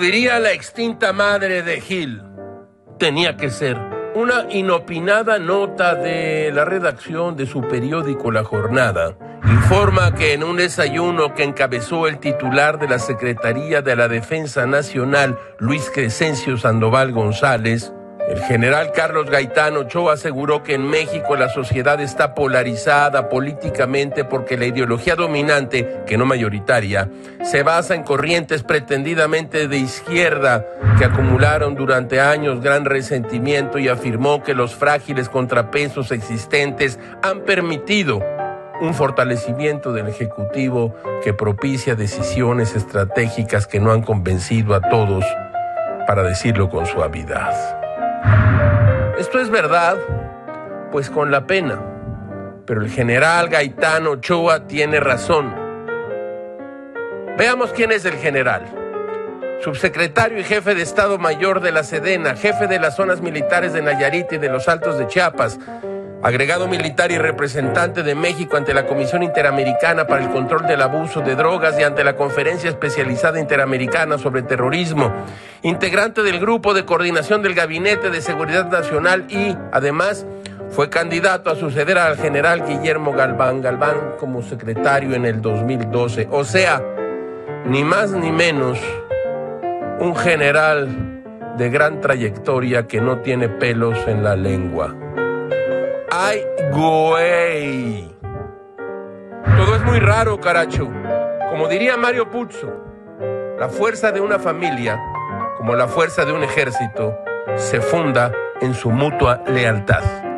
diría la extinta madre de Gil, tenía que ser una inopinada nota de la redacción de su periódico La Jornada. Informa que en un desayuno que encabezó el titular de la Secretaría de la Defensa Nacional, Luis Crescencio Sandoval González, el general Carlos Gaitán Ochoa aseguró que en México la sociedad está polarizada políticamente porque la ideología dominante, que no mayoritaria, se basa en corrientes pretendidamente de izquierda que acumularon durante años gran resentimiento y afirmó que los frágiles contrapesos existentes han permitido un fortalecimiento del Ejecutivo que propicia decisiones estratégicas que no han convencido a todos, para decirlo con suavidad. Esto es verdad, pues con la pena. Pero el general Gaitán Ochoa tiene razón. Veamos quién es el general. Subsecretario y jefe de Estado Mayor de la Sedena, jefe de las zonas militares de Nayarit y de los Altos de Chiapas, agregado militar y representante de México ante la Comisión Interamericana para el Control del Abuso de Drogas y ante la Conferencia Especializada Interamericana sobre Terrorismo, integrante del Grupo de Coordinación del Gabinete de Seguridad Nacional y, además, fue candidato a suceder al general Guillermo Galván Galván como secretario en el 2012. O sea, ni más ni menos, un general de gran trayectoria que no tiene pelos en la lengua. ¡Ay, güey! Todo es muy raro, caracho. Como diría Mario Puzo, la fuerza de una familia, como la fuerza de un ejército, se funda en su mutua lealtad.